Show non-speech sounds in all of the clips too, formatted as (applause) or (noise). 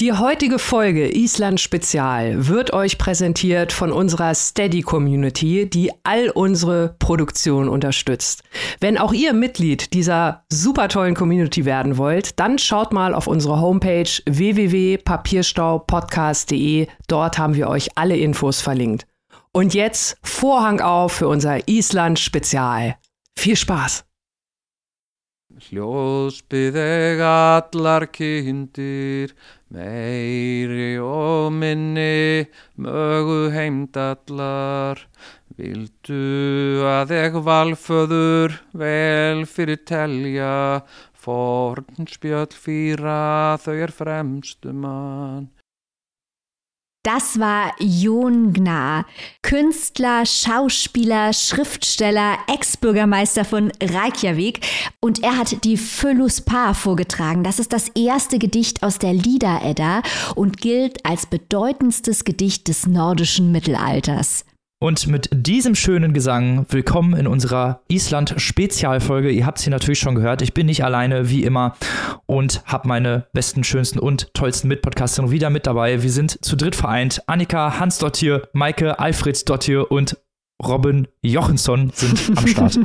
Die heutige Folge Island Spezial wird euch präsentiert von unserer Steady Community, die all unsere Produktion unterstützt. Wenn auch ihr Mitglied dieser super tollen Community werden wollt, dann schaut mal auf unsere Homepage www.papierstaupodcast.de. Dort haben wir euch alle Infos verlinkt. Und jetzt Vorhang auf für unser Island Spezial. Viel Spaß! Hljóðspið allar kindir Meiri og minni mögu heimdallar, vildu að ég valföður vel fyrir telja, forn spjöll fýra þau er fremstumann. Das war Jon Gnar, Künstler, Schauspieler, Schriftsteller, Ex-Bürgermeister von Reykjavik. Und er hat die Phylus Paar vorgetragen. Das ist das erste Gedicht aus der Lieder-Edda und gilt als bedeutendstes Gedicht des nordischen Mittelalters. Und mit diesem schönen Gesang willkommen in unserer Island-Spezialfolge. Ihr habt es hier natürlich schon gehört. Ich bin nicht alleine, wie immer, und habe meine besten, schönsten und tollsten Mitpodcaster wieder mit dabei. Wir sind zu dritt vereint. Annika Hans Dottir, Maike Alfred Dottir und Robin Jochensson sind am Start. (laughs)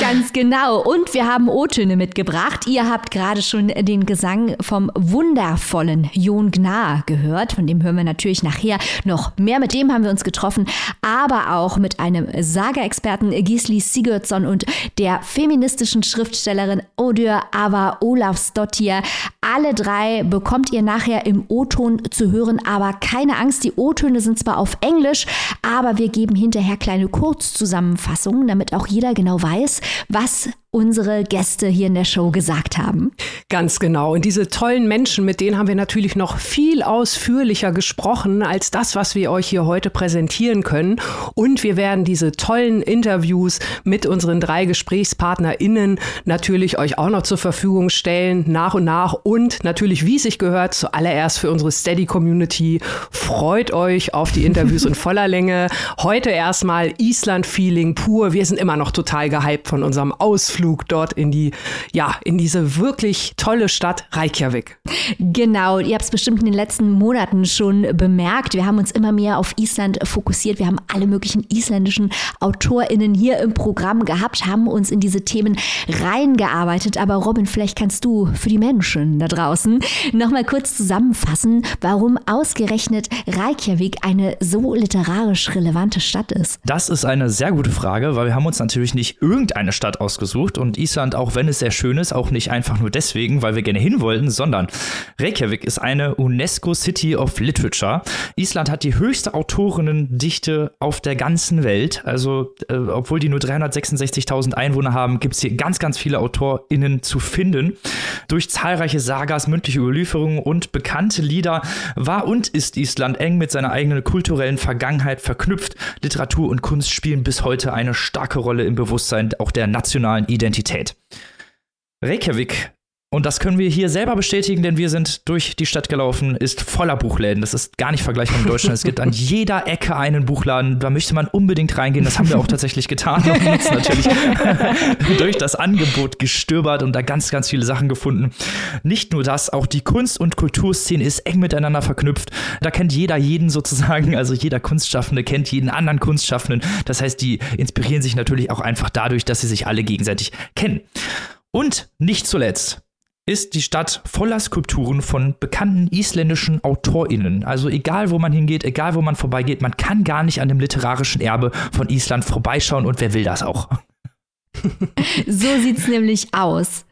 Ganz genau. Und wir haben O-Töne mitgebracht. Ihr habt gerade schon den Gesang vom wundervollen Jon Gnar gehört. Von dem hören wir natürlich nachher noch mehr. Mit dem haben wir uns getroffen, aber auch mit einem Saga-Experten Gisli Sigurdsson und der feministischen Schriftstellerin Odur Ava Olafsdottir. Alle drei bekommt ihr nachher im O-Ton zu hören, aber keine Angst, die O-Töne sind zwar auf Englisch, aber wir geben hinterher kleine Kurzzusammenfassungen, damit auch jeder genau weiß, was unsere Gäste hier in der Show gesagt haben. Ganz genau. Und diese tollen Menschen, mit denen haben wir natürlich noch viel ausführlicher gesprochen als das, was wir euch hier heute präsentieren können. Und wir werden diese tollen Interviews mit unseren drei GesprächspartnerInnen natürlich euch auch noch zur Verfügung stellen, nach und nach. Und natürlich, wie es sich gehört, zuallererst für unsere Steady Community. Freut euch auf die Interviews in (laughs) voller Länge. Heute erstmal Island-Feeling pur. Wir sind immer noch total gehypt von unserem Ausflug Ausflug dort in die, ja, in diese wirklich tolle Stadt Reykjavik. Genau, ihr habt es bestimmt in den letzten Monaten schon bemerkt. Wir haben uns immer mehr auf Island fokussiert. Wir haben alle möglichen isländischen AutorInnen hier im Programm gehabt, haben uns in diese Themen reingearbeitet. Aber Robin, vielleicht kannst du für die Menschen da draußen nochmal kurz zusammenfassen, warum ausgerechnet Reykjavik eine so literarisch relevante Stadt ist. Das ist eine sehr gute Frage, weil wir haben uns natürlich nicht irgendeine Stadt ausgesucht, gesucht und Island, auch wenn es sehr schön ist, auch nicht einfach nur deswegen, weil wir gerne hin wollten, sondern Reykjavik ist eine UNESCO City of Literature. Island hat die höchste Autorinnendichte auf der ganzen Welt. Also, äh, obwohl die nur 366.000 Einwohner haben, gibt es hier ganz, ganz viele AutorInnen zu finden. Durch zahlreiche Sagas, mündliche Überlieferungen und bekannte Lieder war und ist Island eng mit seiner eigenen kulturellen Vergangenheit verknüpft. Literatur und Kunst spielen bis heute eine starke Rolle im Bewusstsein auch der nationalen Identität. Reykjavik und das können wir hier selber bestätigen, denn wir sind durch die Stadt gelaufen, ist voller Buchläden. Das ist gar nicht vergleichbar mit Deutschland. Es gibt an jeder Ecke einen Buchladen. Da möchte man unbedingt reingehen. Das haben wir auch tatsächlich getan und uns natürlich (laughs) durch das Angebot gestöbert und da ganz, ganz viele Sachen gefunden. Nicht nur das, auch die Kunst- und Kulturszene ist eng miteinander verknüpft. Da kennt jeder jeden sozusagen, also jeder Kunstschaffende kennt jeden anderen Kunstschaffenden. Das heißt, die inspirieren sich natürlich auch einfach dadurch, dass sie sich alle gegenseitig kennen. Und nicht zuletzt, ist die Stadt voller Skulpturen von bekannten isländischen AutorInnen. Also egal, wo man hingeht, egal, wo man vorbeigeht, man kann gar nicht an dem literarischen Erbe von Island vorbeischauen und wer will das auch? (laughs) so sieht's nämlich aus.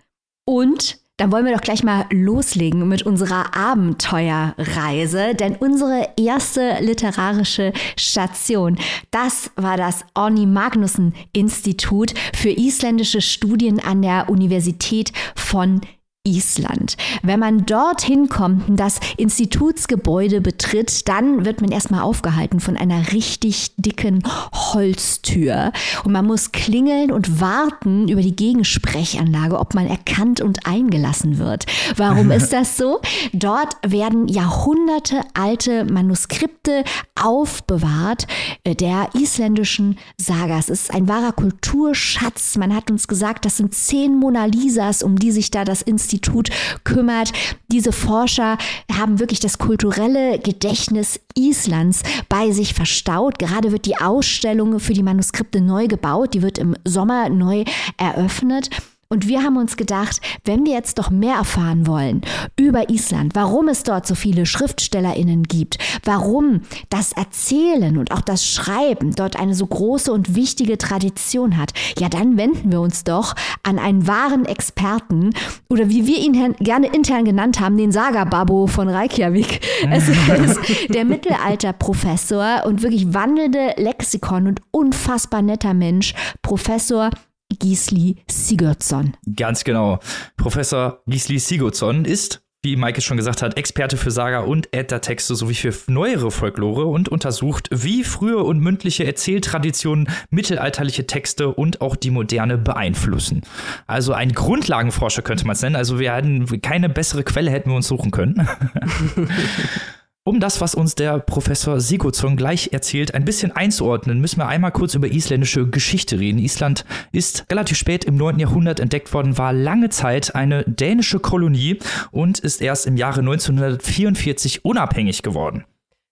Und dann wollen wir doch gleich mal loslegen mit unserer Abenteuerreise, denn unsere erste literarische Station, das war das Orni Magnussen Institut für isländische Studien an der Universität von Island. Wenn man dorthin kommt und das Institutsgebäude betritt, dann wird man erstmal aufgehalten von einer richtig dicken Holztür. Und man muss klingeln und warten über die Gegensprechanlage, ob man erkannt und eingelassen wird. Warum (laughs) ist das so? Dort werden Jahrhunderte alte Manuskripte aufbewahrt äh, der isländischen Sagas. Es ist ein wahrer Kulturschatz. Man hat uns gesagt, das sind zehn Mona Lisas, um die sich da das Institut Institut kümmert. Diese Forscher haben wirklich das kulturelle Gedächtnis Islands bei sich verstaut. Gerade wird die Ausstellung für die Manuskripte neu gebaut. Die wird im Sommer neu eröffnet. Und wir haben uns gedacht, wenn wir jetzt doch mehr erfahren wollen über Island, warum es dort so viele Schriftstellerinnen gibt, warum das Erzählen und auch das Schreiben dort eine so große und wichtige Tradition hat, ja, dann wenden wir uns doch an einen wahren Experten oder wie wir ihn gerne intern genannt haben, den Saga-Babo von Reykjavik. (laughs) Es ist der Mittelalterprofessor und wirklich wandelnde Lexikon und unfassbar netter Mensch, Professor Gisli Sigurdsson. Ganz genau. Professor Gisli Sigurdsson ist, wie Maike schon gesagt hat, Experte für Saga und Äthertexte sowie für neuere Folklore und untersucht, wie frühe und mündliche Erzähltraditionen mittelalterliche Texte und auch die moderne beeinflussen. Also ein Grundlagenforscher könnte man es nennen. Also wir hatten keine bessere Quelle hätten wir uns suchen können. (laughs) Um das, was uns der Professor Sigurdsson gleich erzählt, ein bisschen einzuordnen, müssen wir einmal kurz über isländische Geschichte reden. Island ist relativ spät im 9. Jahrhundert entdeckt worden, war lange Zeit eine dänische Kolonie und ist erst im Jahre 1944 unabhängig geworden.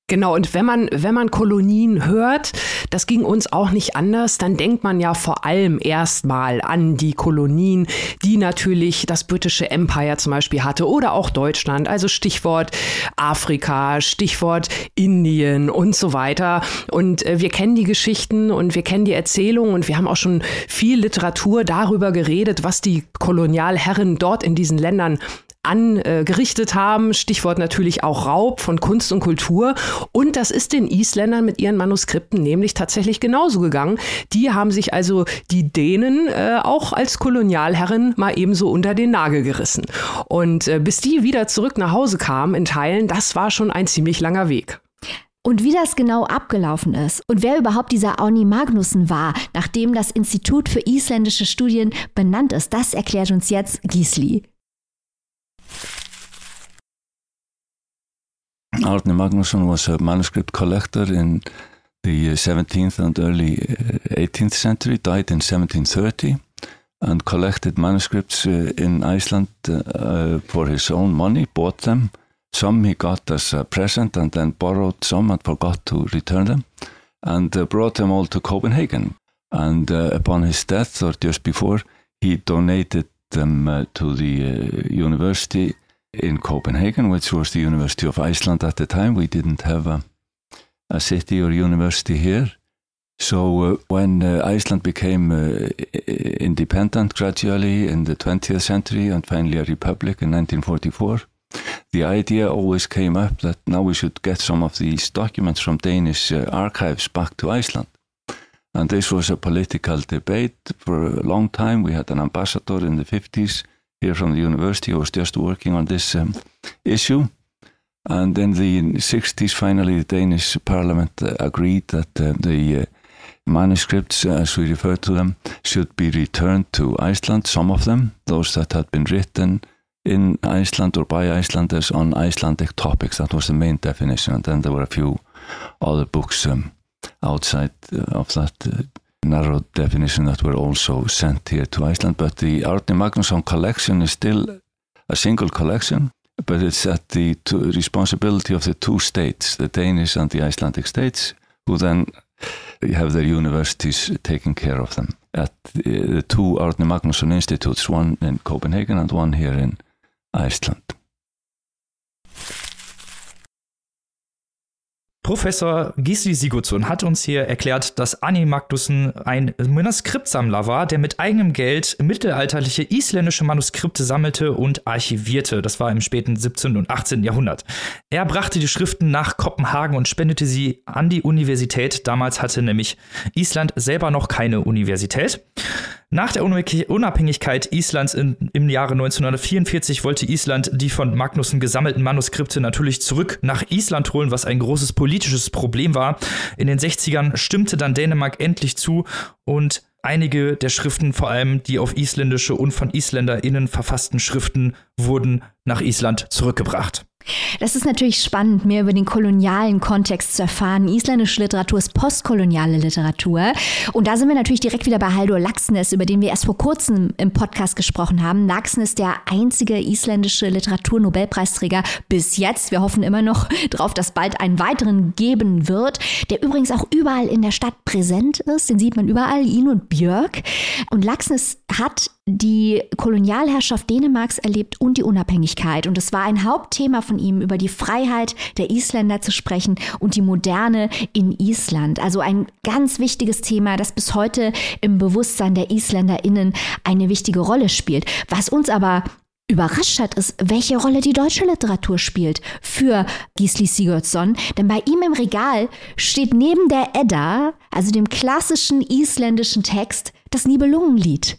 Genau, und wenn man, wenn man Kolonien hört, das ging uns auch nicht anders, dann denkt man ja vor allem erstmal an die Kolonien, die natürlich das britische Empire zum Beispiel hatte oder auch Deutschland. Also Stichwort Afrika, Stichwort Indien und so weiter. Und äh, wir kennen die Geschichten und wir kennen die Erzählungen und wir haben auch schon viel Literatur darüber geredet, was die Kolonialherren dort in diesen Ländern angerichtet haben. Stichwort natürlich auch Raub von Kunst und Kultur. Und das ist den Isländern mit ihren Manuskripten nämlich tatsächlich genauso gegangen. Die haben sich also die Dänen äh, auch als Kolonialherren mal ebenso unter den Nagel gerissen. Und äh, bis die wieder zurück nach Hause kamen in Teilen, das war schon ein ziemlich langer Weg. Und wie das genau abgelaufen ist und wer überhaupt dieser Auni Magnussen war, nachdem das Institut für isländische Studien benannt ist, das erklärt uns jetzt Gisli. Arne Magnusson was a manuscript collector in the 17th and early 18th century, died in 1730, and collected manuscripts uh, in Iceland uh, for his own money, bought them. Some he got as a present and then borrowed some and forgot to return them, and uh, brought them all to Copenhagen. And uh, upon his death, or just before, he donated them uh, to the uh, university in Copenhagen, which was the University of Iceland at the time. We didn't have a, a city or university here. So uh, when uh, Iceland became uh, independent gradually in the 20th century and finally a republic in 1944, the idea always came up that now we should get some of these documents from Danish uh, archives back to Iceland. And this was a political debate for a long time. We had an ambassador in the 50s here from the university who was just working on this um, issue. And in the 60s, finally, the Danish parliament uh, agreed that uh, the uh, manuscripts, as we refer to them, should be returned to Iceland, some of them, those that had been written in Iceland or by Icelanders on Icelandic topics. That was the main definition. And then there were a few other books um, outside uh, of that uh, narrow definition that were also sent here to Iceland. But the Árni Magnússon collection is still a single collection, but it's at the responsibility of the two states, the Danish and the Icelandic states, who then have their universities taking care of them. At the two Árni Magnússon institutes, one in Copenhagen and one here in Iceland. Professor Gisli Sigurdsson hat uns hier erklärt, dass Anni Magnussen ein Manuskriptsammler war, der mit eigenem Geld mittelalterliche isländische Manuskripte sammelte und archivierte. Das war im späten 17. und 18. Jahrhundert. Er brachte die Schriften nach Kopenhagen und spendete sie an die Universität. Damals hatte nämlich Island selber noch keine Universität. Nach der Unabhängigkeit Islands in, im Jahre 1944 wollte Island die von Magnussen gesammelten Manuskripte natürlich zurück nach Island holen, was ein großes politisches Problem war. In den 60ern stimmte dann Dänemark endlich zu und einige der Schriften, vor allem die auf isländische und von IsländerInnen verfassten Schriften, wurden nach Island zurückgebracht. Das ist natürlich spannend, mehr über den kolonialen Kontext zu erfahren. Isländische Literatur ist postkoloniale Literatur. Und da sind wir natürlich direkt wieder bei Haldur Laxness, über den wir erst vor kurzem im Podcast gesprochen haben. Laxness, der einzige isländische Literaturnobelpreisträger bis jetzt. Wir hoffen immer noch (laughs) darauf, dass bald einen weiteren geben wird, der übrigens auch überall in der Stadt präsent ist. Den sieht man überall, ihn und Björk. Und Laxness hat die Kolonialherrschaft Dänemarks erlebt und die Unabhängigkeit. Und es war ein Hauptthema von ihm, über die Freiheit der Isländer zu sprechen und die Moderne in Island. Also ein ganz wichtiges Thema, das bis heute im Bewusstsein der IsländerInnen eine wichtige Rolle spielt. Was uns aber überrascht hat, ist, welche Rolle die deutsche Literatur spielt für Gisli Sigurdsson. Denn bei ihm im Regal steht neben der Edda, also dem klassischen isländischen Text, das Nibelungenlied.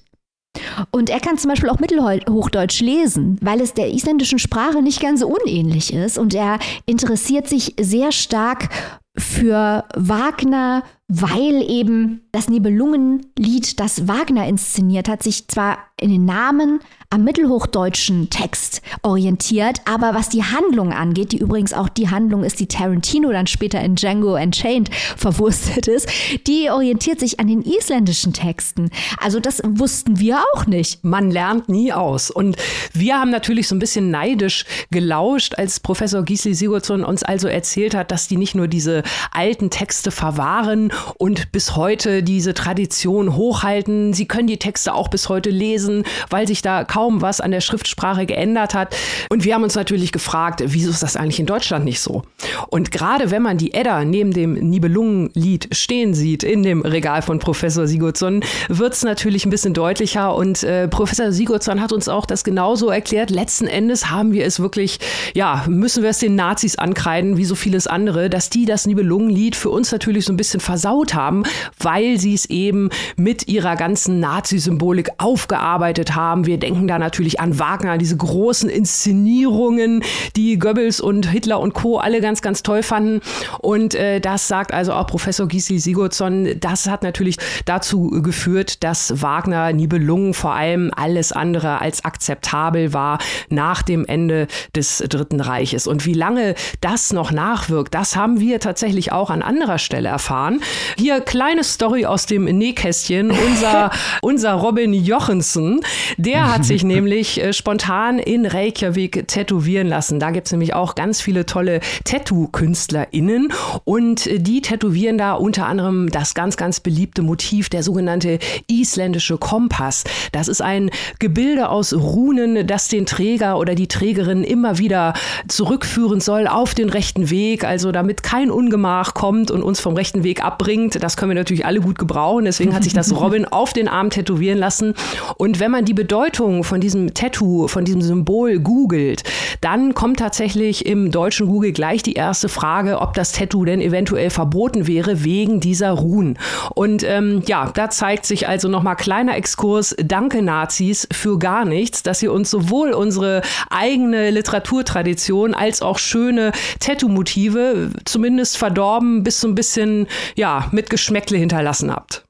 Und er kann zum Beispiel auch Mittelhochdeutsch lesen, weil es der isländischen Sprache nicht ganz unähnlich ist. Und er interessiert sich sehr stark für Wagner, weil eben das Nibelungenlied, das Wagner inszeniert hat, sich zwar in den Namen am mittelhochdeutschen Text orientiert, aber was die Handlung angeht, die übrigens auch die Handlung ist, die Tarantino dann später in Django Unchained verwurstet ist, die orientiert sich an den isländischen Texten. Also das wussten wir auch nicht. Man lernt nie aus. Und wir haben natürlich so ein bisschen neidisch gelauscht, als Professor Gisli Sigurdsson uns also erzählt hat, dass die nicht nur diese alten Texte verwahren und bis heute diese Tradition hochhalten. Sie können die Texte auch bis heute lesen, weil sich da kaum was an der Schriftsprache geändert hat. Und wir haben uns natürlich gefragt, wieso ist das eigentlich in Deutschland nicht so? Und gerade wenn man die Edda neben dem Nibelungenlied stehen sieht in dem Regal von Professor Sigurdsson, wird es natürlich ein bisschen deutlicher. Und äh, Professor Sigurdsson hat uns auch das genauso erklärt. Letzten Endes haben wir es wirklich, ja, müssen wir es den Nazis ankreiden, wie so vieles andere, dass die das Nibelungenlied für uns natürlich so ein bisschen versaut haben, weil sie es eben mit ihrer ganzen Nazi-Symbolik aufgearbeitet haben. Wir denken da natürlich an Wagner, diese großen Inszenierungen, die Goebbels und Hitler und Co. alle ganz, ganz toll fanden. Und äh, das sagt also auch Professor Gisli Sigurdsson. Das hat natürlich dazu geführt, dass Wagner Nibelungen vor allem alles andere als akzeptabel war nach dem Ende des Dritten Reiches. Und wie lange das noch nachwirkt, das haben wir tatsächlich auch an anderer Stelle erfahren. Hier kleine Story aus dem Nähkästchen. Unser, (laughs) unser Robin Jochensson, der hat sich (laughs) nämlich äh, spontan in Reykjavik tätowieren lassen. Da gibt es nämlich auch ganz viele tolle Tattoo-KünstlerInnen und äh, die tätowieren da unter anderem das ganz, ganz beliebte Motiv, der sogenannte isländische Kompass. Das ist ein Gebilde aus Runen, das den Träger oder die Trägerin immer wieder zurückführen soll auf den rechten Weg, also damit kein Ungemach kommt und uns vom rechten Weg abbringt. Das können wir natürlich alle gut gebrauchen. Deswegen hat sich das (laughs) Robin auf den Arm tätowieren lassen. Und wenn man die Bedeutung von diesem Tattoo, von diesem Symbol googelt, dann kommt tatsächlich im deutschen Google gleich die erste Frage, ob das Tattoo denn eventuell verboten wäre wegen dieser Ruhen. Und ähm, ja, da zeigt sich also nochmal kleiner Exkurs. Danke Nazis für gar nichts, dass ihr uns sowohl unsere eigene Literaturtradition als auch schöne Tattoo-Motive zumindest verdorben bis so ein bisschen ja mit Geschmäckle hinterlassen habt.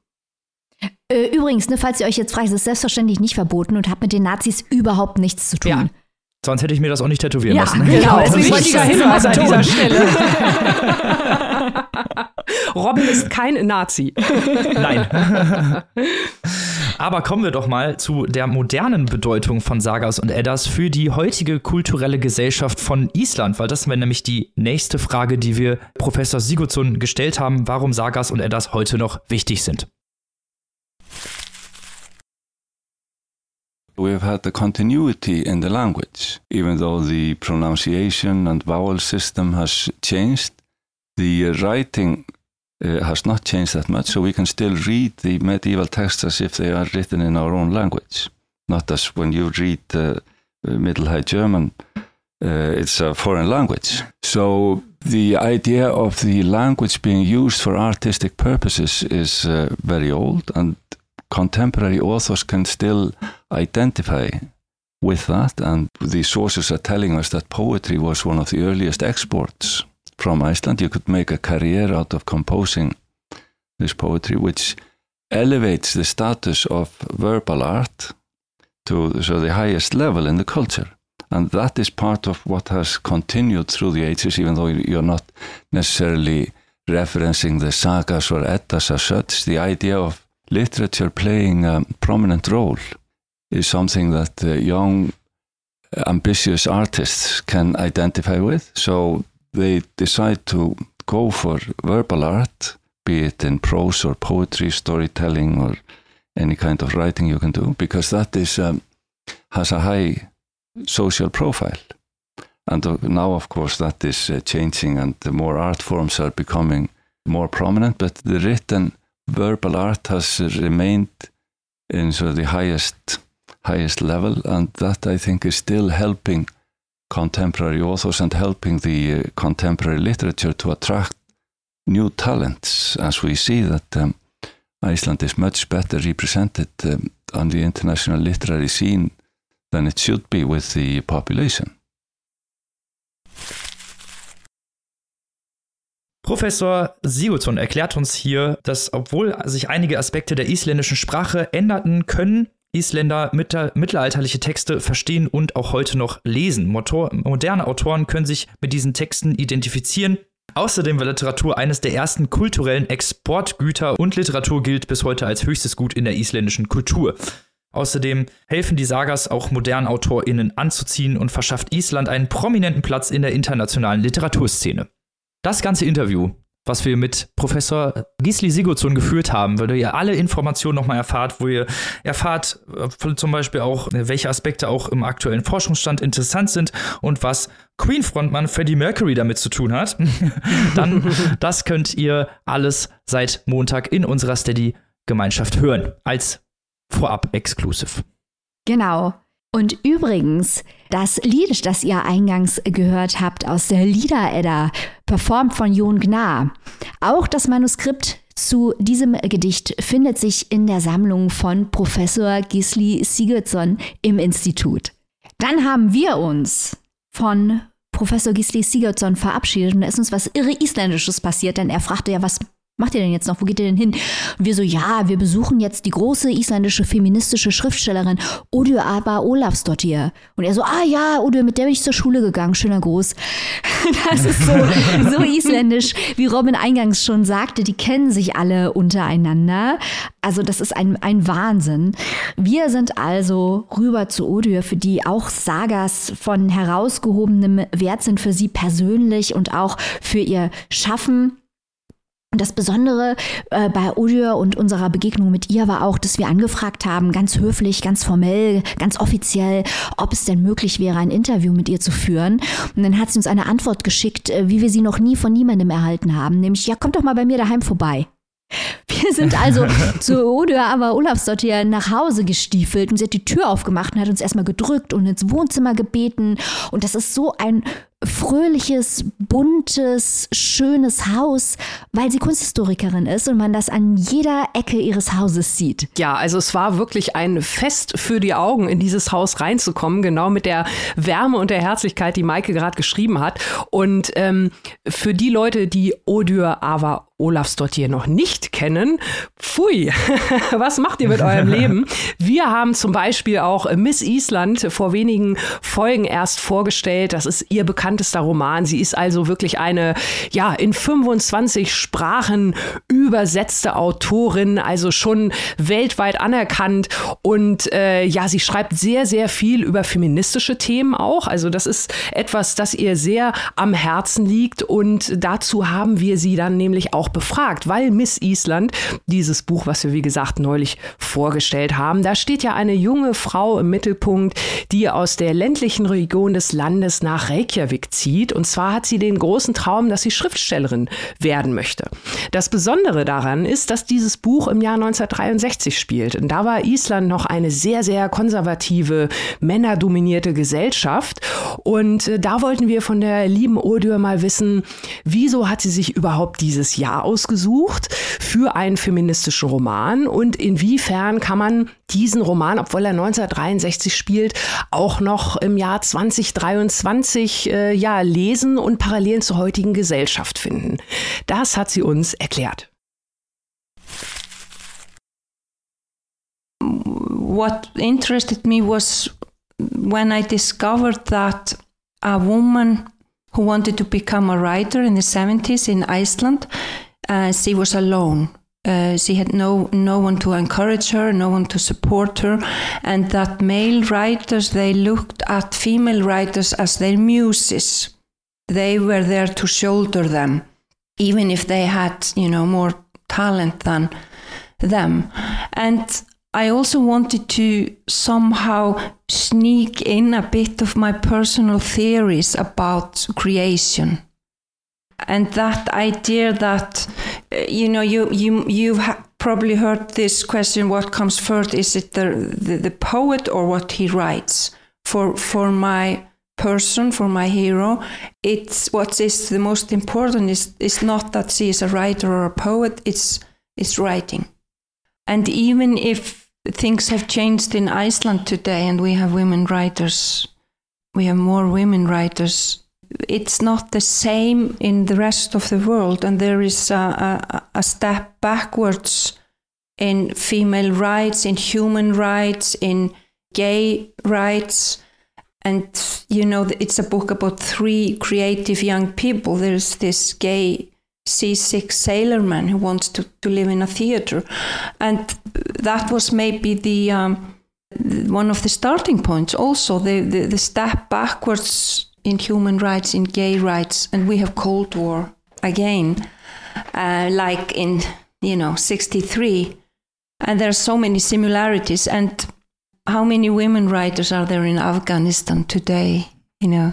Äh, übrigens, ne, falls ihr euch jetzt fragt, ist es selbstverständlich nicht verboten und hat mit den Nazis überhaupt nichts zu tun. Ja. Sonst hätte ich mir das auch nicht tätowieren ja, lassen. Genau, deswegen wichtiger Hinweis (laughs) an dieser Stelle. (laughs) Robin ist kein Nazi. (laughs) Nein. Aber kommen wir doch mal zu der modernen Bedeutung von Sagas und Eddas für die heutige kulturelle Gesellschaft von Island, weil das wäre nämlich die nächste Frage, die wir Professor Sigurdsson gestellt haben, warum Sagas und Eddas heute noch wichtig sind. We've had the continuity in the language, even though the pronunciation and vowel system has changed. The writing uh, has not changed that much, so we can still read the medieval texts as if they are written in our own language, not as when you read uh, Middle High German. Uh, it's a foreign language. So the idea of the language being used for artistic purposes is uh, very old, and contemporary authors can still identify with that. And the sources are telling us that poetry was one of the earliest exports from Iceland. You could make a career out of composing this poetry, which elevates the status of verbal art to so the highest level in the culture. And that is part of what has continued through the ages, even though you're not necessarily referencing the sagas or eddas as such. The idea of literature playing a prominent role is something that uh, young, ambitious artists can identify with. So they decide to go for verbal art, be it in prose or poetry, storytelling, or any kind of writing you can do, because that is um, has a high social profile. And uh, now, of course, that is uh, changing, and more art forms are becoming more prominent. But the written verbal art has remained in sort of the highest highest level, and that I think is still helping contemporary authors and helping the uh, contemporary literature to attract new talents, as we see that um, Iceland is much better represented um, on the international literary scene than it should be with the population. Professor Sigurdsson erklärt uns hier, dass obwohl sich einige Aspekte der isländischen Sprache änderten, können Isländer mittelalterliche Texte verstehen und auch heute noch lesen. Moderne Autoren können sich mit diesen Texten identifizieren. Außerdem war Literatur eines der ersten kulturellen Exportgüter und Literatur gilt bis heute als höchstes Gut in der isländischen Kultur. Außerdem helfen die Sagas auch modernen AutorInnen anzuziehen und verschafft Island einen prominenten Platz in der internationalen Literaturszene. Das ganze Interview was wir mit Professor Gisli Sigurdsson geführt haben, weil ihr alle Informationen nochmal erfahrt, wo ihr erfahrt äh, zum Beispiel auch, welche Aspekte auch im aktuellen Forschungsstand interessant sind und was Queen-Frontmann Freddie Mercury damit zu tun hat, (laughs) dann das könnt ihr alles seit Montag in unserer Steady-Gemeinschaft hören, als Vorab-Exclusive. Genau. Und übrigens, das Lied, das ihr eingangs gehört habt aus der Lieder-Edda, performt von Jon Gnar. Auch das Manuskript zu diesem Gedicht findet sich in der Sammlung von Professor Gisli Sigurdsson im Institut. Dann haben wir uns von Professor Gisli Sigurdsson verabschiedet und da ist uns was irre Isländisches passiert, denn er fragte ja, was macht ihr denn jetzt noch? Wo geht ihr denn hin? Und wir so, ja, wir besuchen jetzt die große isländische feministische Schriftstellerin Odur Aba Olafsdottir. Und er so, ah ja, Odur, mit der bin ich zur Schule gegangen. Schöner Gruß. (laughs) Das ist so, so isländisch, wie Robin eingangs schon sagte, die kennen sich alle untereinander. Also das ist ein, ein Wahnsinn. Wir sind also rüber zu Odur, für die auch Sagas von herausgehobenem Wert sind für sie persönlich und auch für ihr Schaffen. Und das Besondere äh, bei Odur und unserer Begegnung mit ihr war auch, dass wir angefragt haben, ganz höflich, ganz formell, ganz offiziell, ob es denn möglich wäre, ein Interview mit ihr zu führen. Und dann hat sie uns eine Antwort geschickt, äh, wie wir sie noch nie von niemandem erhalten haben, nämlich, ja, kommt doch mal bei mir daheim vorbei. Wir sind also (laughs) zu Odur aber Olafsdottir nach Hause gestiefelt und sie hat die Tür aufgemacht und hat uns erstmal gedrückt und ins Wohnzimmer gebeten. Und das ist so ein fröhliches, buntes, schönes Haus, weil sie Kunsthistorikerin ist und man das an jeder Ecke ihres Hauses sieht. Ja, also es war wirklich ein Fest für die Augen, in dieses Haus reinzukommen, genau mit der Wärme und der Herzlichkeit, die Maike gerade geschrieben hat. Und ähm, für die Leute, die Odur Ava Olafsdottir noch nicht kennen, pfui, (laughs) was macht ihr mit eurem (laughs) Leben? Wir haben zum Beispiel auch Miss Island vor wenigen Folgen erst vorgestellt. Das ist ihr bekanntes bekanntester Roman. Sie ist also wirklich eine, ja, in 25 Sprachen übersetzte Autorin, also schon weltweit anerkannt. Und äh, ja, sie schreibt sehr, sehr viel über feministische Themen auch. Also das ist etwas, das ihr sehr am Herzen liegt. Und dazu haben wir sie dann nämlich auch befragt, weil Miss Island, dieses Buch, was wir wie gesagt neulich vorgestellt haben, da steht ja eine junge Frau im Mittelpunkt, die aus der ländlichen Region des Landes nach Reykjavik zieht. Und zwar hat sie den großen Traum, dass sie Schriftstellerin werden möchte. Das Besondere daran ist, dass dieses Buch im Jahr 1963 spielt. Und da war Island noch eine sehr, sehr konservative, männerdominierte Gesellschaft. Und äh, da wollten wir von der lieben Odur mal wissen, wieso hat sie sich überhaupt dieses Jahr ausgesucht für einen feministischen Roman und inwiefern kann man diesen Roman, obwohl er 1963 spielt, auch noch im Jahr 2023 äh, ja lesen und Parallelen zur heutigen Gesellschaft finden. Das hat sie uns erklärt. What interested me was when I discovered that a woman who wanted to become a writer in the 70s in Iceland, uh, she was alone. Uh, she had no no one to encourage her, no one to support her, and that male writers they looked at female writers as their muses. They were there to shoulder them, even if they had you know more talent than them. And I also wanted to somehow sneak in a bit of my personal theories about creation. And that idea that, uh, you know, you, you, you've probably heard this question what comes first? Is it the, the, the poet or what he writes? For, for my person, for my hero, it's what is the most important is, is not that she is a writer or a poet, it's, it's writing. And even if things have changed in Iceland today and we have women writers, we have more women writers, it's not the same in the rest of the world. And there is a, a, a step backwards in female rights, in human rights, in gay rights. And, you know, it's a book about three creative young people. There's this gay seasick sailorman who wants to, to live in a theater. And that was maybe the um, one of the starting points also, the, the, the step backwards in human rights, in gay rights. And we have Cold War again, uh, like in, you know, 63. And there are so many similarities. And how many women writers are there in Afghanistan today? You know,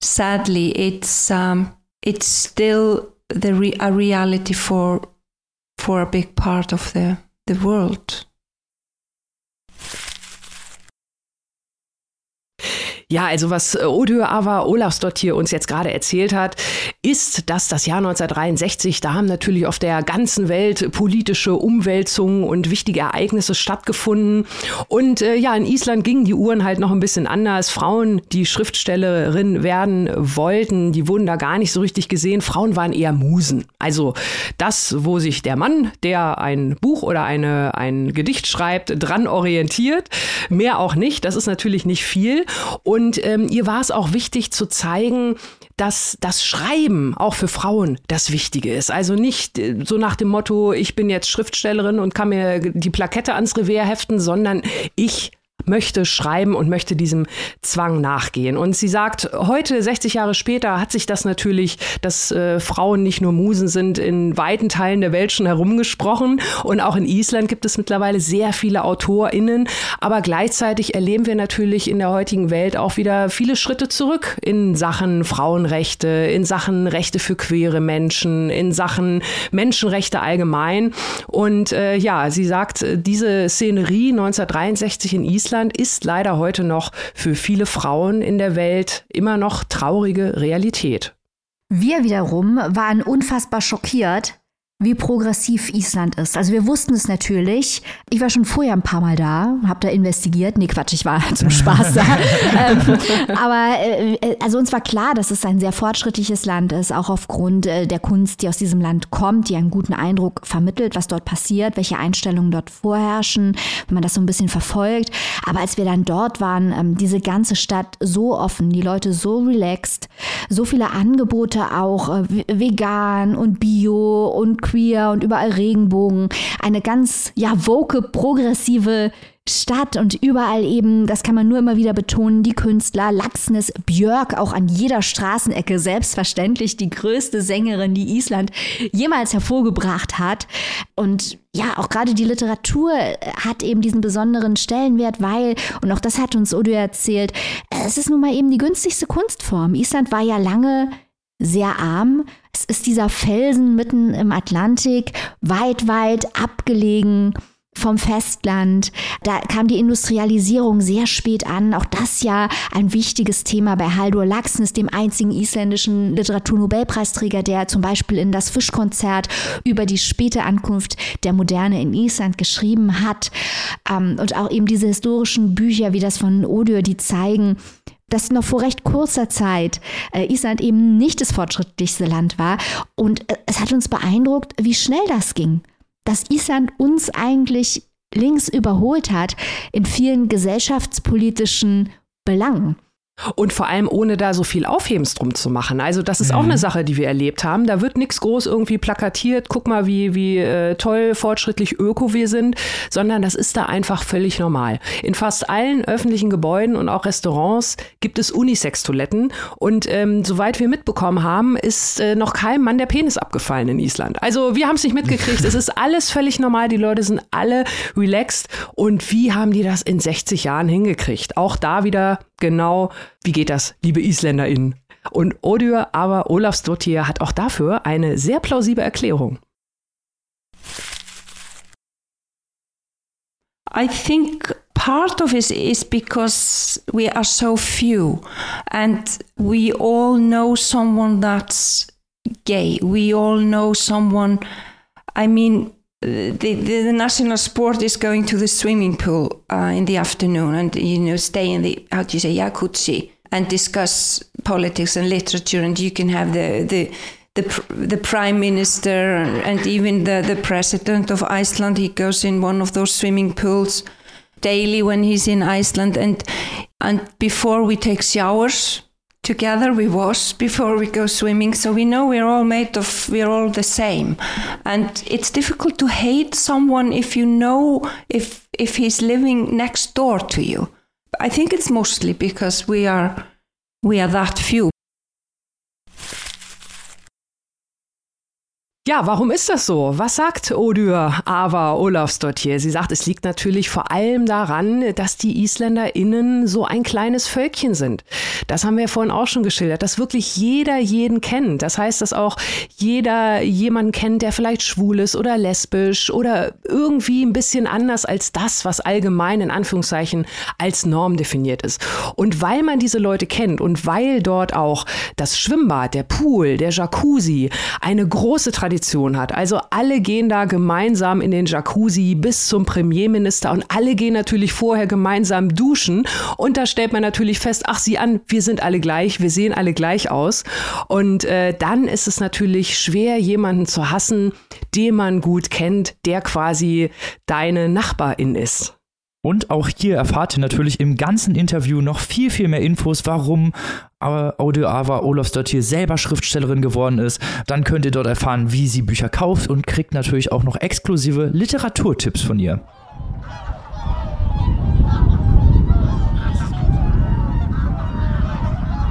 sadly, it's um, it's still the re- a reality for for a big part of the the world. Ja, also was äh, Odö Ava Olafsdottir uns jetzt gerade erzählt hat, ist, dass das Jahr 1963, da haben natürlich auf der ganzen Welt politische Umwälzungen und wichtige Ereignisse stattgefunden. Und äh, ja, in Island gingen die Uhren halt noch ein bisschen anders. Frauen, die Schriftstellerin werden wollten, die wurden da gar nicht so richtig gesehen. Frauen waren eher Musen. Also das, wo sich der Mann, der ein Buch oder eine, ein Gedicht schreibt, dran orientiert. Mehr auch nicht. Das ist natürlich nicht viel. Und und ähm, ihr war es auch wichtig zu zeigen, dass das Schreiben auch für Frauen das Wichtige ist. Also nicht äh, so nach dem Motto, ich bin jetzt Schriftstellerin und kann mir die Plakette ans Revers heften, sondern ich möchte schreiben und möchte diesem Zwang nachgehen. Und sie sagt, heute, 60 Jahre später, hat sich das natürlich, dass äh, Frauen nicht nur Musen sind, in weiten Teilen der Welt schon herumgesprochen. Und auch in Island gibt es mittlerweile sehr viele AutorInnen. Aber gleichzeitig erleben wir natürlich in der heutigen Welt auch wieder viele Schritte zurück in Sachen Frauenrechte, in Sachen Rechte für queere Menschen, in Sachen Menschenrechte allgemein. Und äh, ja, sie sagt, diese Szenerie 1963 in Island Island ist leider heute noch für viele Frauen in der Welt immer noch traurige Realität. Wir wiederum waren unfassbar schockiert, wie progressiv Island ist. Also wir wussten es natürlich. Ich war schon vorher ein paar Mal da, habe da investigiert. Nee, Quatsch, ich war (laughs) zum Spaß da. (laughs) ähm, aber äh, also uns war klar, dass es ein sehr fortschrittliches Land ist, auch aufgrund äh, der Kunst, die aus diesem Land kommt, die einen guten Eindruck vermittelt, was dort passiert, welche Einstellungen dort vorherrschen, wenn man das so ein bisschen verfolgt. Aber als wir dann dort waren, ähm, diese ganze Stadt so offen, die Leute so relaxed, so viele Angebote auch äh, vegan und bio und queer und überall Regenbogen. Eine ganz, ja, woke, progressive Stadt und überall eben, das kann man nur immer wieder betonen, die Künstler, Laxness, Björk auch an jeder Straßenecke, selbstverständlich die größte Sängerin, die Island jemals hervorgebracht hat. Und ja, auch gerade die Literatur hat eben diesen besonderen Stellenwert, weil, und auch das hat uns Odo erzählt, es ist nun mal eben die günstigste Kunstform. Island war ja lange sehr arm. Es ist dieser Felsen mitten im Atlantik, weit, weit abgelegen vom Festland. Da kam die Industrialisierung sehr spät an. Auch das ja ein wichtiges Thema bei Haldur Laxness, dem einzigen isländischen Literaturnobelpreisträger, der zum Beispiel in das Fischkonzert über die späte Ankunft der Moderne in Island geschrieben hat. Ähm, und auch eben diese historischen Bücher wie das von Odur, die zeigen, dass noch vor recht kurzer Zeit äh, Island eben nicht das fortschrittlichste Land war. Und äh, es hat uns beeindruckt, wie schnell das ging. Dass Island uns eigentlich links überholt hat in vielen gesellschaftspolitischen Belangen. Und vor allem ohne da so viel Aufhebens drum zu machen. Also das ist mhm. auch eine Sache, die wir erlebt haben. Da wird nichts groß irgendwie plakatiert, guck mal, wie, wie äh, toll, fortschrittlich öko wir sind, sondern das ist da einfach völlig normal. In fast allen öffentlichen Gebäuden und auch Restaurants gibt es Unisex-Toiletten. Und ähm, soweit wir mitbekommen haben, ist äh, noch keinem Mann der Penis abgefallen in Island. Also wir haben es nicht mitgekriegt. es ist alles völlig normal. Die Leute sind alle relaxed. Und wie haben die das in 60 Jahren hingekriegt? Auch da wieder genau, wie geht das, liebe IsländerInnen? Und Odur aber Olafsdottir hat auch dafür eine sehr plausible Erklärung. I think part of it is because we are so few and we all know someone that's gay. We all know someone, I mean, the, the, national sport is going to the swimming pool uh, in the afternoon and you know stay in the how do you say jacuzzi and discuss politics and literature and you can have the the the, the prime minister and even the, the president of Iceland. He goes in one of those swimming pools daily when he's in Iceland and and before we take showers together we wash before we go swimming so we know we're all made of we're all the same. And it's difficult to hate someone if you know if if he's living next door to you. I think it's mostly because we are we are that few Ja, warum ist das so? Was sagt Odur Ava Olafsdottir? Sie sagt, es liegt natürlich vor allem daran, dass die IsländerInnen so ein kleines Völkchen sind. Das haben wir vorhin auch schon geschildert, dass wirklich jeder jeden kennt. Das heißt, dass auch jeder jemanden kennt, der vielleicht schwul ist oder lesbisch oder irgendwie ein bisschen anders als das, was allgemein in Anführungszeichen als Norm definiert ist. Und weil man diese Leute kennt und weil dort auch das Schwimmbad, der Pool, der Jacuzzi eine große Tradition Tradition hat. Also alle gehen da gemeinsam in den Jacuzzi bis zum Premierminister und alle gehen natürlich vorher gemeinsam duschen. Und da stellt man natürlich fest, ach sieh an, wir sind alle gleich, wir sehen alle gleich aus. Und äh, dann ist es natürlich schwer, jemanden zu hassen, den man gut kennt, der quasi deine Nachbarin ist. Und auch hier erfahrt ihr natürlich im ganzen Interview noch viel, viel mehr Infos, warum Audio Ava Olofsdottir selber Schriftstellerin geworden ist. Dann könnt ihr dort erfahren, wie sie Bücher kauft und kriegt natürlich auch noch exklusive Literaturtipps von ihr.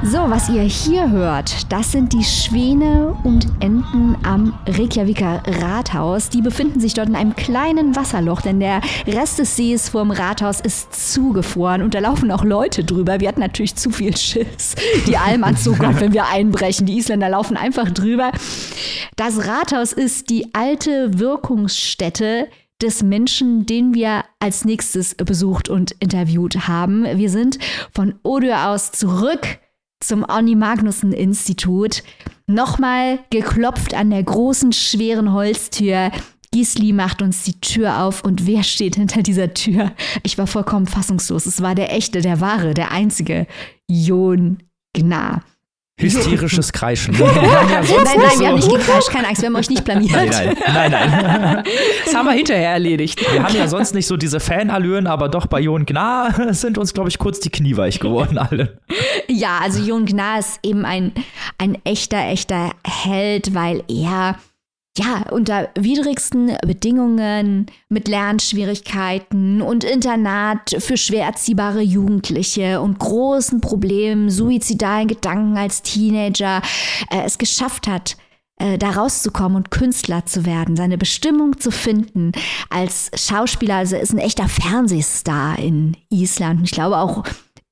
So, was ihr hier hört, das sind die Schwäne und Enten am Reykjaviker Rathaus. Die befinden sich dort in einem kleinen Wasserloch, denn der Rest des Sees vorm Rathaus ist zugefroren und da laufen auch Leute drüber. Wir hatten natürlich zu viel Schiss. Die Almans, so (laughs) Gott, wenn wir einbrechen. Die Isländer laufen einfach drüber. Das Rathaus ist die alte Wirkungsstätte des Menschen, den wir als nächstes besucht und interviewt haben. Wir sind von Odö aus zurück zum Onni Magnussen Institut. Nochmal geklopft an der großen, schweren Holztür. Gisli macht uns die Tür auf und wer steht hinter dieser Tür? Ich war vollkommen fassungslos. Es war der echte, der wahre, der einzige Jon Gnar. Hysterisches (laughs) Kreischen. Ja nein, nein, nein, wir haben nicht gekreischt, keine Angst, wir haben euch nicht blamiert. Nein, nein, nein. nein. (laughs) Das haben wir hinterher erledigt. Wir haben ja sonst nicht so diese Fanallüren, aber doch bei Jon Gnar (laughs) sind uns, glaube ich, kurz die Knie weich geworden alle. Ja, also Jon Gnar ist eben ein, ein echter, echter Held, weil er ja, unter widrigsten Bedingungen, mit Lernschwierigkeiten und Internat für schwer erziehbare Jugendliche und großen Problemen, suizidalen Gedanken als Teenager, äh, es geschafft hat, äh, da rauszukommen und Künstler zu werden, seine Bestimmung zu finden als Schauspieler. Also ist ein echter Fernsehstar in Island. Ich glaube auch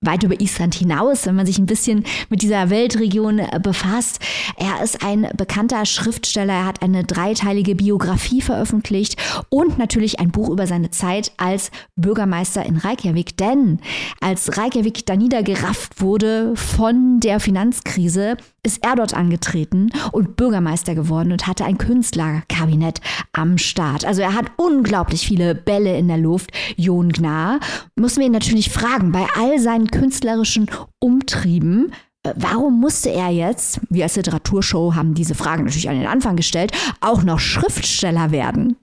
weit über Island hinaus, wenn man sich ein bisschen mit dieser Weltregion äh, befasst. Er ist ein bekannter Schriftsteller, er hat eine dreiteilige Biografie veröffentlicht und natürlich ein Buch über seine Zeit als Bürgermeister in Reykjavik. Denn als Reykjavik da niedergerafft wurde von der Finanzkrise, ist er dort angetreten und Bürgermeister geworden und hatte ein Künstlerkabinett am Start. Also er hat unglaublich viele Bälle in der Luft. Jon Gnar müssen wir ihn natürlich fragen, bei all seinen künstlerischen Umtrieben, äh, Warum musste er jetzt, wir als Literaturshow haben diese Frage natürlich an den Anfang gestellt, auch noch Schriftsteller werden?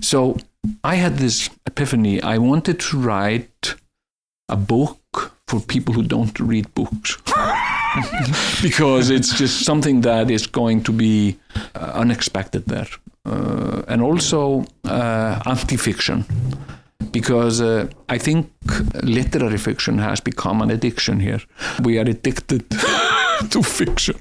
So I had this epiphany. I wanted to write a book for people who don't read books. (laughs) because it's just something that is going to be uh, unexpected there. Uh, and also uh, anti fiction. Because uh, I think literary fiction has become an addiction here. We are addicted (laughs) to fiction.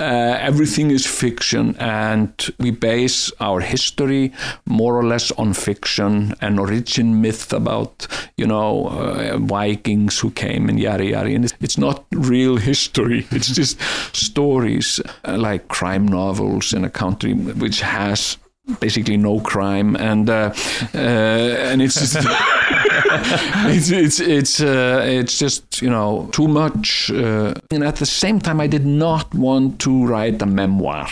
Uh, everything is fiction, and we base our history more or less on fiction, an origin myth about, you know, uh, Vikings who came and yada yada. And it's, it's not real history, (laughs) it's just stories uh, like crime novels in a country which has basically no crime and uh, uh, and it's just (laughs) it's it's it's uh, it's just you know too much uh, and at the same time I did not want to write a memoir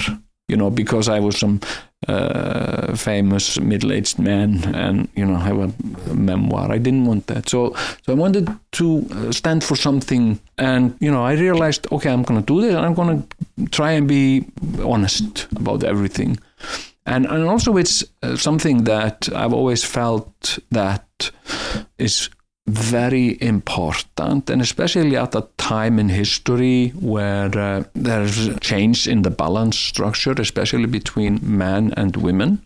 you know because I was some uh, famous middle-aged man and you know have a memoir. I didn't want that. So so I wanted to uh, stand for something and you know I realized okay I'm gonna do this and I'm gonna try and be honest about everything and and also it's uh, something that I've always felt that is very important, and especially at a time in history where uh, there's a change in the balance structure, especially between men and women.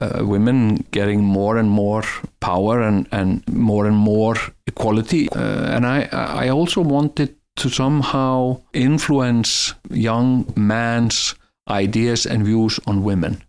Uh, women getting more and more power and, and more and more equality. Uh, and I, I also wanted to somehow influence young men's ideas and views on women.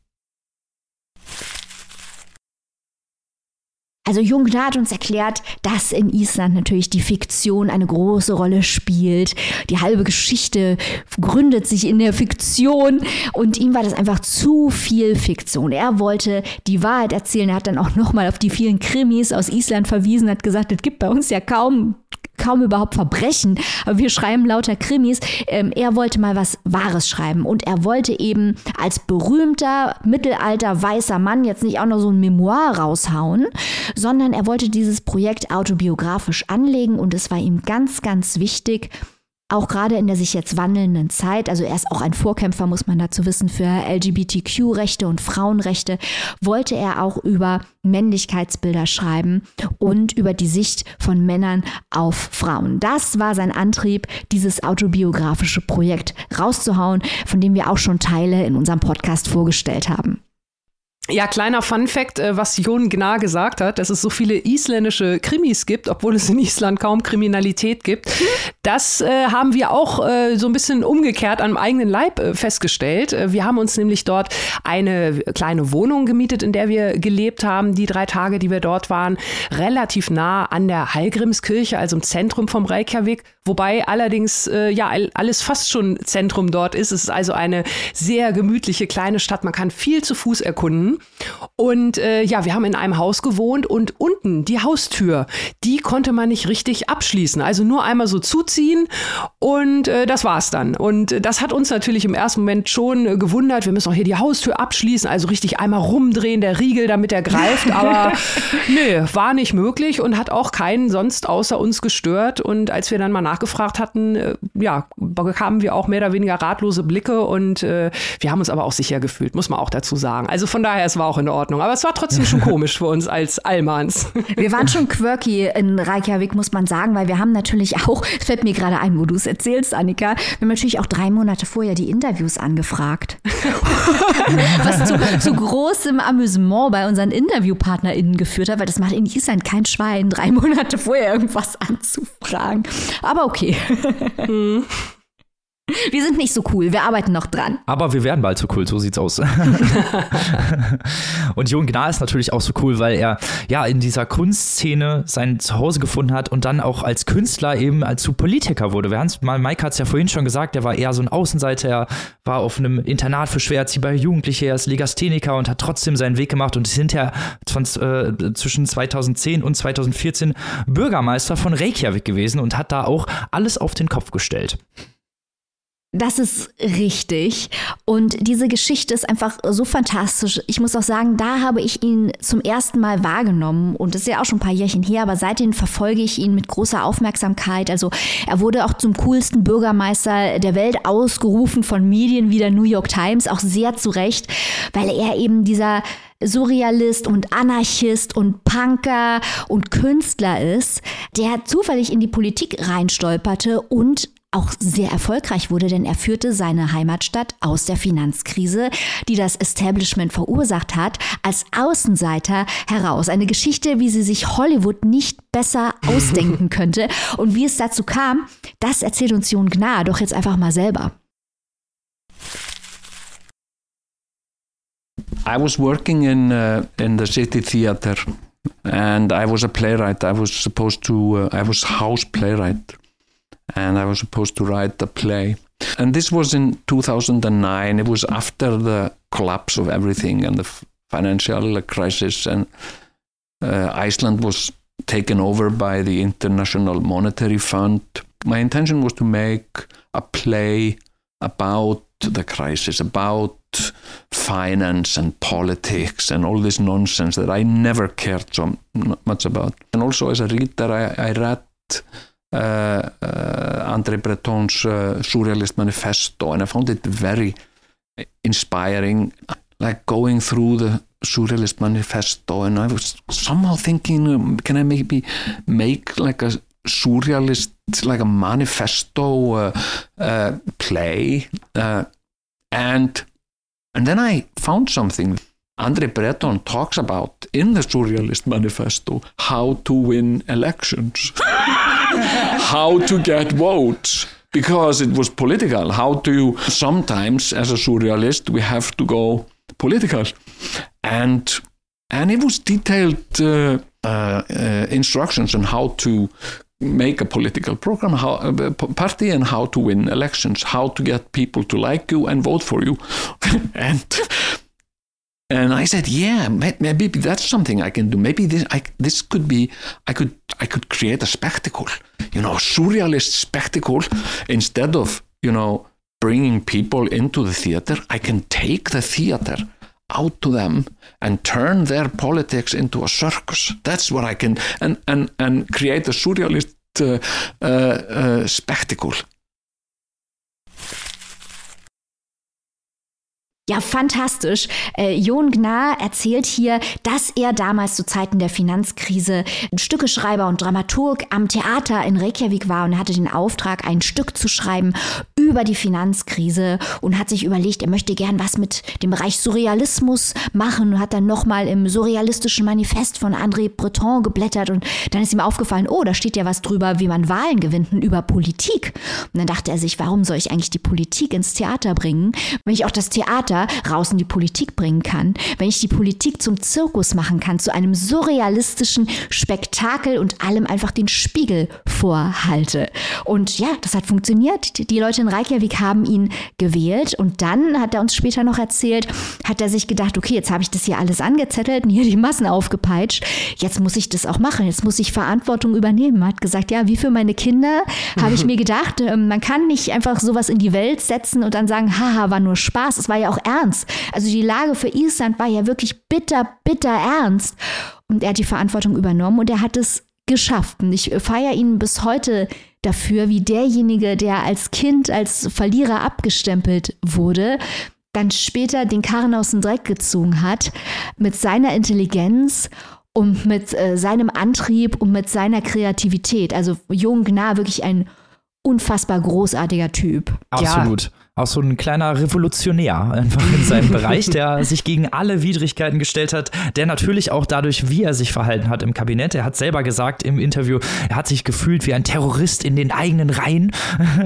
Also Jung hat uns erklärt, dass in Island natürlich die Fiktion eine große Rolle spielt. Die halbe Geschichte gründet sich in der Fiktion und ihm war das einfach zu viel Fiktion. Er wollte die Wahrheit erzählen. Er hat dann auch nochmal auf die vielen Krimis aus Island verwiesen, hat gesagt, es gibt bei uns ja kaum kaum überhaupt Verbrechen, aber wir schreiben lauter Krimis. Ähm, er wollte mal was Wahres schreiben und er wollte eben als berühmter mittelalter weißer Mann jetzt nicht auch noch so ein Memoir raushauen, sondern er wollte dieses Projekt autobiografisch anlegen und es war ihm ganz, ganz wichtig, auch gerade in der sich jetzt wandelnden Zeit, also er ist auch ein Vorkämpfer, muss man dazu wissen, für LGBTQ-Rechte und Frauenrechte, wollte er auch über Männlichkeitsbilder schreiben und über die Sicht von Männern auf Frauen. Das war sein Antrieb, dieses autobiografische Projekt rauszuhauen, von dem wir auch schon Teile in unserem Podcast vorgestellt haben. Ja, kleiner Fun Fact, äh, was Jon Gnar gesagt hat, dass es so viele isländische Krimis gibt, obwohl es in Island kaum Kriminalität gibt. Das äh, haben wir auch äh, so ein bisschen umgekehrt am eigenen Leib äh, festgestellt. Äh, wir haben uns nämlich dort eine kleine Wohnung gemietet, in der wir gelebt haben, die drei Tage, die wir dort waren, relativ nah an der Hallgrimskirche, also im Zentrum vom Reykjavik, wobei allerdings äh, ja alles fast schon Zentrum dort ist. Es ist also eine sehr gemütliche kleine Stadt. Man kann viel zu Fuß erkunden. Und äh, ja, wir haben in einem Haus gewohnt und unten die Haustür, die konnte man nicht richtig abschließen. Also nur einmal so zuziehen und äh, das war's dann. Und das hat uns natürlich im ersten Moment schon äh, gewundert. Wir müssen auch hier die Haustür abschließen, also richtig einmal rumdrehen, der Riegel, damit er greift. (laughs) Aber nö, war nicht möglich und hat auch keinen sonst außer uns gestört. Und als wir dann mal nachgefragt hatten, äh, ja, bekamen wir auch mehr oder weniger ratlose Blicke und äh, wir haben uns aber auch sicher gefühlt, muss man auch dazu sagen. Also von daher, es war auch in Ordnung. Aber es war trotzdem schon (laughs) komisch für uns als Allmanns. Wir waren schon quirky in Reykjavik, muss man sagen, weil wir haben natürlich auch, es (laughs) fällt mir gerade ein, wo du es erzählst, Annika, wir haben natürlich auch drei Monate vorher die Interviews angefragt. (laughs) Was zu, zu großem Amüsement bei unseren InterviewpartnerInnen geführt hat, weil das macht in Island kein Schwein, drei Monate vorher irgendwas anzufragen. Aber okay. Hm. (laughs) Wir sind nicht so cool, wir arbeiten noch dran. Aber wir werden bald so cool, so sieht's aus. (laughs) und Jon Gnar ist natürlich auch so cool, weil er ja in dieser Kunstszene sein Zuhause gefunden hat und dann auch als Künstler eben als zu Politiker wurde. Wir haben's mal, Mike hat es ja vorhin schon gesagt, er war eher so ein Außenseiter, er war auf einem Internat für schwererziehbare Jugendliche, er ist Legastheniker und hat trotzdem seinen Weg gemacht und ist hinterher äh, zwischen 2010 und 2014 Bürgermeister von Reykjavik gewesen und hat da auch alles auf den Kopf gestellt. Das ist richtig. Und diese Geschichte ist einfach so fantastisch. Ich muss auch sagen, da habe ich ihn zum ersten Mal wahrgenommen. Und das ist ja auch schon ein paar Jährchen her, aber seitdem verfolge ich ihn mit großer Aufmerksamkeit. Also er wurde auch zum coolsten Bürgermeister der Welt ausgerufen von Medien wie der New York Times, auch sehr zu Recht, weil er eben dieser Surrealist und Anarchist und Punker und Künstler ist, der zufällig in die Politik reinstolperte und auch sehr erfolgreich wurde, denn er führte seine Heimatstadt aus der Finanzkrise, die das Establishment verursacht hat, als Außenseiter heraus. Eine Geschichte, wie sie sich Hollywood nicht besser (laughs) ausdenken könnte. Und wie es dazu kam, das erzählt uns Jon Gnar doch jetzt einfach mal selber. I was working in uh, in the city theater, and I was a playwright. I was supposed to. Uh, I was house playwright. And I was supposed to write the play. And this was in 2009. It was after the collapse of everything and the financial crisis, and uh, Iceland was taken over by the International Monetary Fund. My intention was to make a play about the crisis, about finance and politics and all this nonsense that I never cared so much about. And also, as a reader, I, I read uh, uh, André Breton's uh, Surrealist Manifesto, and I found it very inspiring. Like going through the Surrealist Manifesto, and I was somehow thinking, um, can I maybe make like a surrealist, like a manifesto uh, uh, play, uh, and and then I found something. Andre Breton talks about in the Surrealist Manifesto how to win elections. (laughs) how to get votes because it was political. How do you sometimes, as a surrealist, we have to go political, and and it was detailed uh, uh, uh, instructions on how to make a political program, how uh, party, and how to win elections, how to get people to like you and vote for you, (laughs) and and I said, yeah, maybe that's something I can do. Maybe this, I, this could be, I could, I could create a spectacle, you know, a surrealist spectacle. Instead of, you know, bringing people into the theater, I can take the theater out to them and turn their politics into a circus. That's what I can, and, and, and create a surrealist uh, uh, uh, spectacle. Ja, fantastisch. Äh, Jon Gnar erzählt hier, dass er damals zu Zeiten der Finanzkrise Stückeschreiber und Dramaturg am Theater in Reykjavik war und hatte den Auftrag, ein Stück zu schreiben über die Finanzkrise und hat sich überlegt, er möchte gern was mit dem Bereich Surrealismus machen und hat dann nochmal im surrealistischen Manifest von André Breton geblättert und dann ist ihm aufgefallen, oh, da steht ja was drüber, wie man Wahlen gewinnt über Politik. Und dann dachte er sich, warum soll ich eigentlich die Politik ins Theater bringen, wenn ich auch das Theater Theater raus in die Politik bringen kann, wenn ich die Politik zum Zirkus machen kann, zu einem surrealistischen Spektakel und allem einfach den Spiegel vorhalte. Und ja, das hat funktioniert. Die Leute in Reykjavik haben ihn gewählt und dann hat er uns später noch erzählt, hat er sich gedacht, okay, jetzt habe ich das hier alles angezettelt und hier die Massen aufgepeitscht. Jetzt muss ich das auch machen. Jetzt muss ich Verantwortung übernehmen. Er hat gesagt, ja, wie für meine Kinder habe ich (laughs) mir gedacht, ähm, man kann nicht einfach sowas in die Welt setzen und dann sagen, haha, war nur Spaß. Es war ja auch ernst. Also die Lage für Island war ja wirklich bitter, bitter ernst. Und er hat die Verantwortung übernommen und er hat es geschafft. Und ich feiere ihn bis heute dafür, wie derjenige, der als Kind als Verlierer abgestempelt wurde, dann später den Karren aus dem Dreck gezogen hat, mit seiner Intelligenz und mit äh, seinem Antrieb und mit seiner Kreativität. Also Jung Gnar, wirklich ein unfassbar großartiger Typ. Absolut. Ja auch so ein kleiner Revolutionär einfach in seinem Bereich, der sich gegen alle Widrigkeiten gestellt hat, der natürlich auch dadurch, wie er sich verhalten hat im Kabinett, er hat selber gesagt im Interview, er hat sich gefühlt wie ein Terrorist in den eigenen Reihen.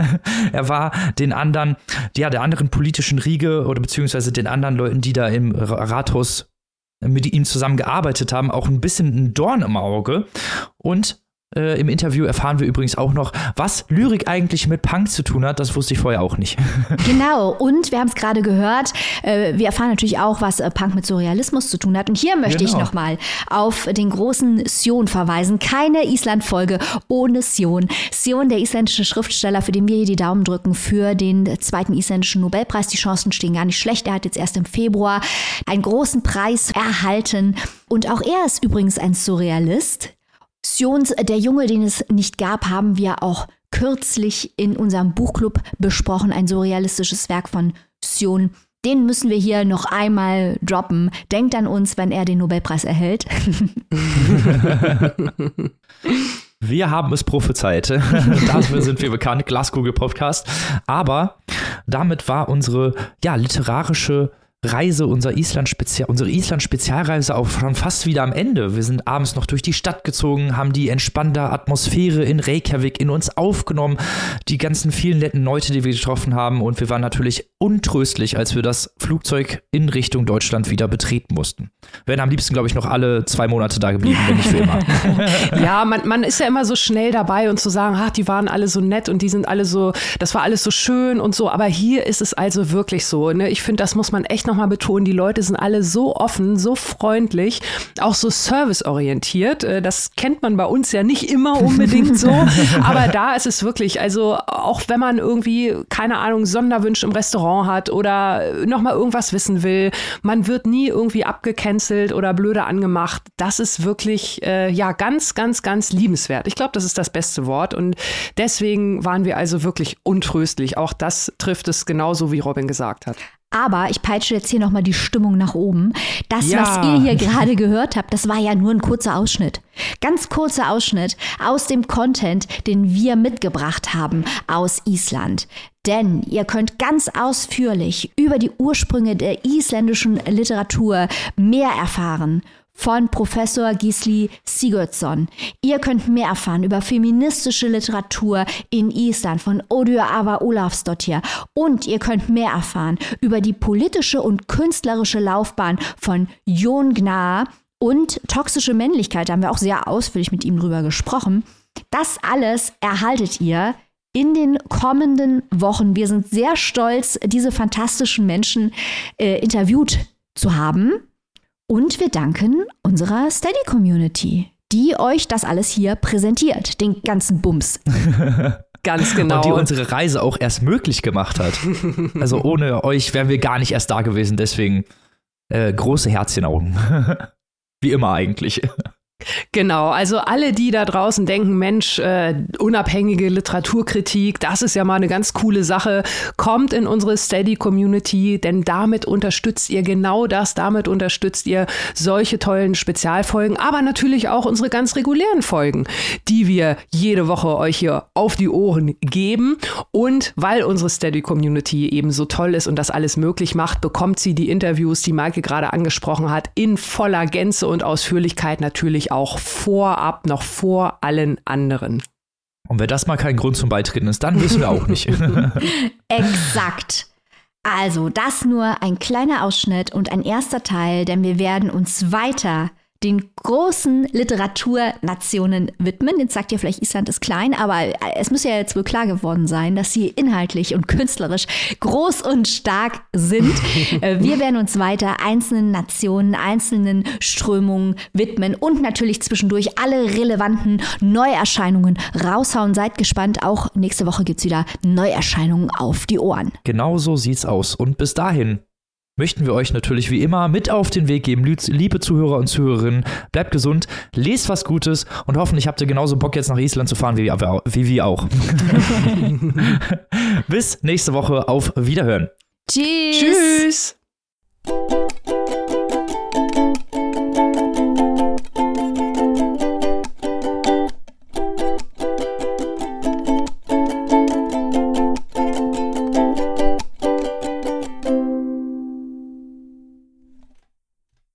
(laughs) er war den anderen, ja, der anderen politischen Riege oder beziehungsweise den anderen Leuten, die da im Rathaus mit ihm zusammen gearbeitet haben, auch ein bisschen ein Dorn im Auge. Und Äh, Im Interview erfahren wir übrigens auch noch, was Lyrik eigentlich mit Punk zu tun hat. Das wusste ich vorher auch nicht. (laughs) (laughs) Genau, und wir haben es gerade gehört, äh, wir erfahren natürlich auch, was äh, Punk mit Surrealismus zu tun hat. Und hier möchte Genau. ich nochmal auf den großen Sion verweisen. Keine Island-Folge ohne Sion. Sion, der isländische Schriftsteller, für den wir hier die Daumen drücken für den zweiten isländischen Nobelpreis. Die Chancen stehen gar nicht schlecht. Er hat jetzt erst im Februar einen großen Preis erhalten. Und auch er ist übrigens ein Surrealist. Sions Der Junge, den es nicht gab, haben wir auch kürzlich in unserem Buchclub besprochen. Ein surrealistisches Werk von Sion. Den müssen wir hier noch einmal droppen. Denkt an uns, wenn er den Nobelpreis erhält. (laughs) Wir haben es prophezeit. (laughs) Dafür sind wir bekannt, Glaskugel Podcast. Aber damit war unsere ja, literarische Reise, unser Island unsere Island-Spezialreise auch schon fast wieder am Ende. Wir sind abends noch durch die Stadt gezogen, haben die entspannte Atmosphäre in Reykjavik in uns aufgenommen, die ganzen vielen netten Leute, die wir getroffen haben. Und wir waren natürlich untröstlich, als wir das Flugzeug in Richtung Deutschland wieder betreten mussten. Wären am liebsten, glaube ich, noch alle zwei Monate da geblieben, wenn für immer. (laughs) Ja, man, man ist ja immer so schnell dabei und zu sagen, ach, die waren alle so nett und die sind alle so, das war alles so schön und so. Aber hier ist es also wirklich so. Ne? Ich finde, das muss man echt nochmal betonen. Die Leute sind alle so offen, so freundlich, auch so serviceorientiert. Äh, Das kennt man bei uns ja nicht immer unbedingt so. (laughs) Aber da ist es wirklich, also auch wenn man irgendwie, keine Ahnung, Sonderwünsche im Restaurant hat oder nochmal irgendwas wissen will, man wird nie irgendwie abgecancelt oder blöde angemacht. Das ist wirklich, äh, ja, ganz, ganz, ganz liebenswert. Ich glaube, das ist das beste Wort. Und deswegen waren wir also wirklich untröstlich. Auch das trifft es genauso, wie Robin gesagt hat. Aber ich peitsche jetzt hier nochmal die Stimmung nach oben. Das, Ja. was ihr hier gerade gehört habt, das war ja nur ein kurzer Ausschnitt. Ganz kurzer Ausschnitt aus dem Content, den wir mitgebracht haben aus Island. Denn ihr könnt ganz ausführlich über die Ursprünge der isländischen Literatur mehr erfahren von Professor Gisli Sigurdsson. Ihr könnt mehr erfahren über feministische Literatur in Island von Odur Ava Olafsdottir. Und ihr könnt mehr erfahren über die politische und künstlerische Laufbahn von Jon Gnar und toxische Männlichkeit. Da haben wir auch sehr ausführlich mit ihm drüber gesprochen. Das alles erhaltet ihr in den kommenden Wochen. Wir sind sehr stolz, diese fantastischen Menschen äh, interviewt zu haben. Und wir danken unserer Steady-Community, die euch das alles hier präsentiert, den ganzen Bums. (laughs) Ganz genau. Und die unsere Reise auch erst möglich gemacht hat. (laughs) Also ohne euch wären wir gar nicht erst da gewesen. Deswegen äh, große Herzchenaugen. (laughs) Wie immer eigentlich. Genau, also alle, die da draußen denken, Mensch, äh, unabhängige Literaturkritik, das ist ja mal eine ganz coole Sache, kommt in unsere Steady-Community, denn damit unterstützt ihr genau das, damit unterstützt ihr solche tollen Spezialfolgen, aber natürlich auch unsere ganz regulären Folgen, die wir jede Woche euch hier auf die Ohren geben. Und weil unsere Steady-Community eben so toll ist und das alles möglich macht, bekommt sie die Interviews, die Maike gerade angesprochen hat, in voller Gänze und Ausführlichkeit natürlich auch vorab, noch vor allen anderen. Und wenn das mal kein Grund zum Beitreten ist, dann wissen wir auch nicht. (laughs) Exakt. Also, das nur ein kleiner Ausschnitt und ein erster Teil, denn wir werden uns weiter den großen Literaturnationen widmen. Jetzt sagt ihr vielleicht, Island ist klein, aber es muss ja jetzt wohl klar geworden sein, dass sie inhaltlich und künstlerisch groß und stark sind. (laughs) Äh, wir werden uns weiter einzelnen Nationen, einzelnen Strömungen widmen und natürlich zwischendurch alle relevanten Neuerscheinungen raushauen. Seid gespannt, auch nächste Woche gibt's wieder Neuerscheinungen auf die Ohren. genau so sieht's aus. Und bis dahin möchten wir euch natürlich wie immer mit auf den Weg geben. Liebe Zuhörer und Zuhörerinnen, bleibt gesund, lest was Gutes und hoffentlich habt ihr genauso Bock jetzt nach Island zu fahren wie, wir- wie wir auch. (laughs) Bis nächste Woche. Auf Wiederhören. Tschüss. Tschüss!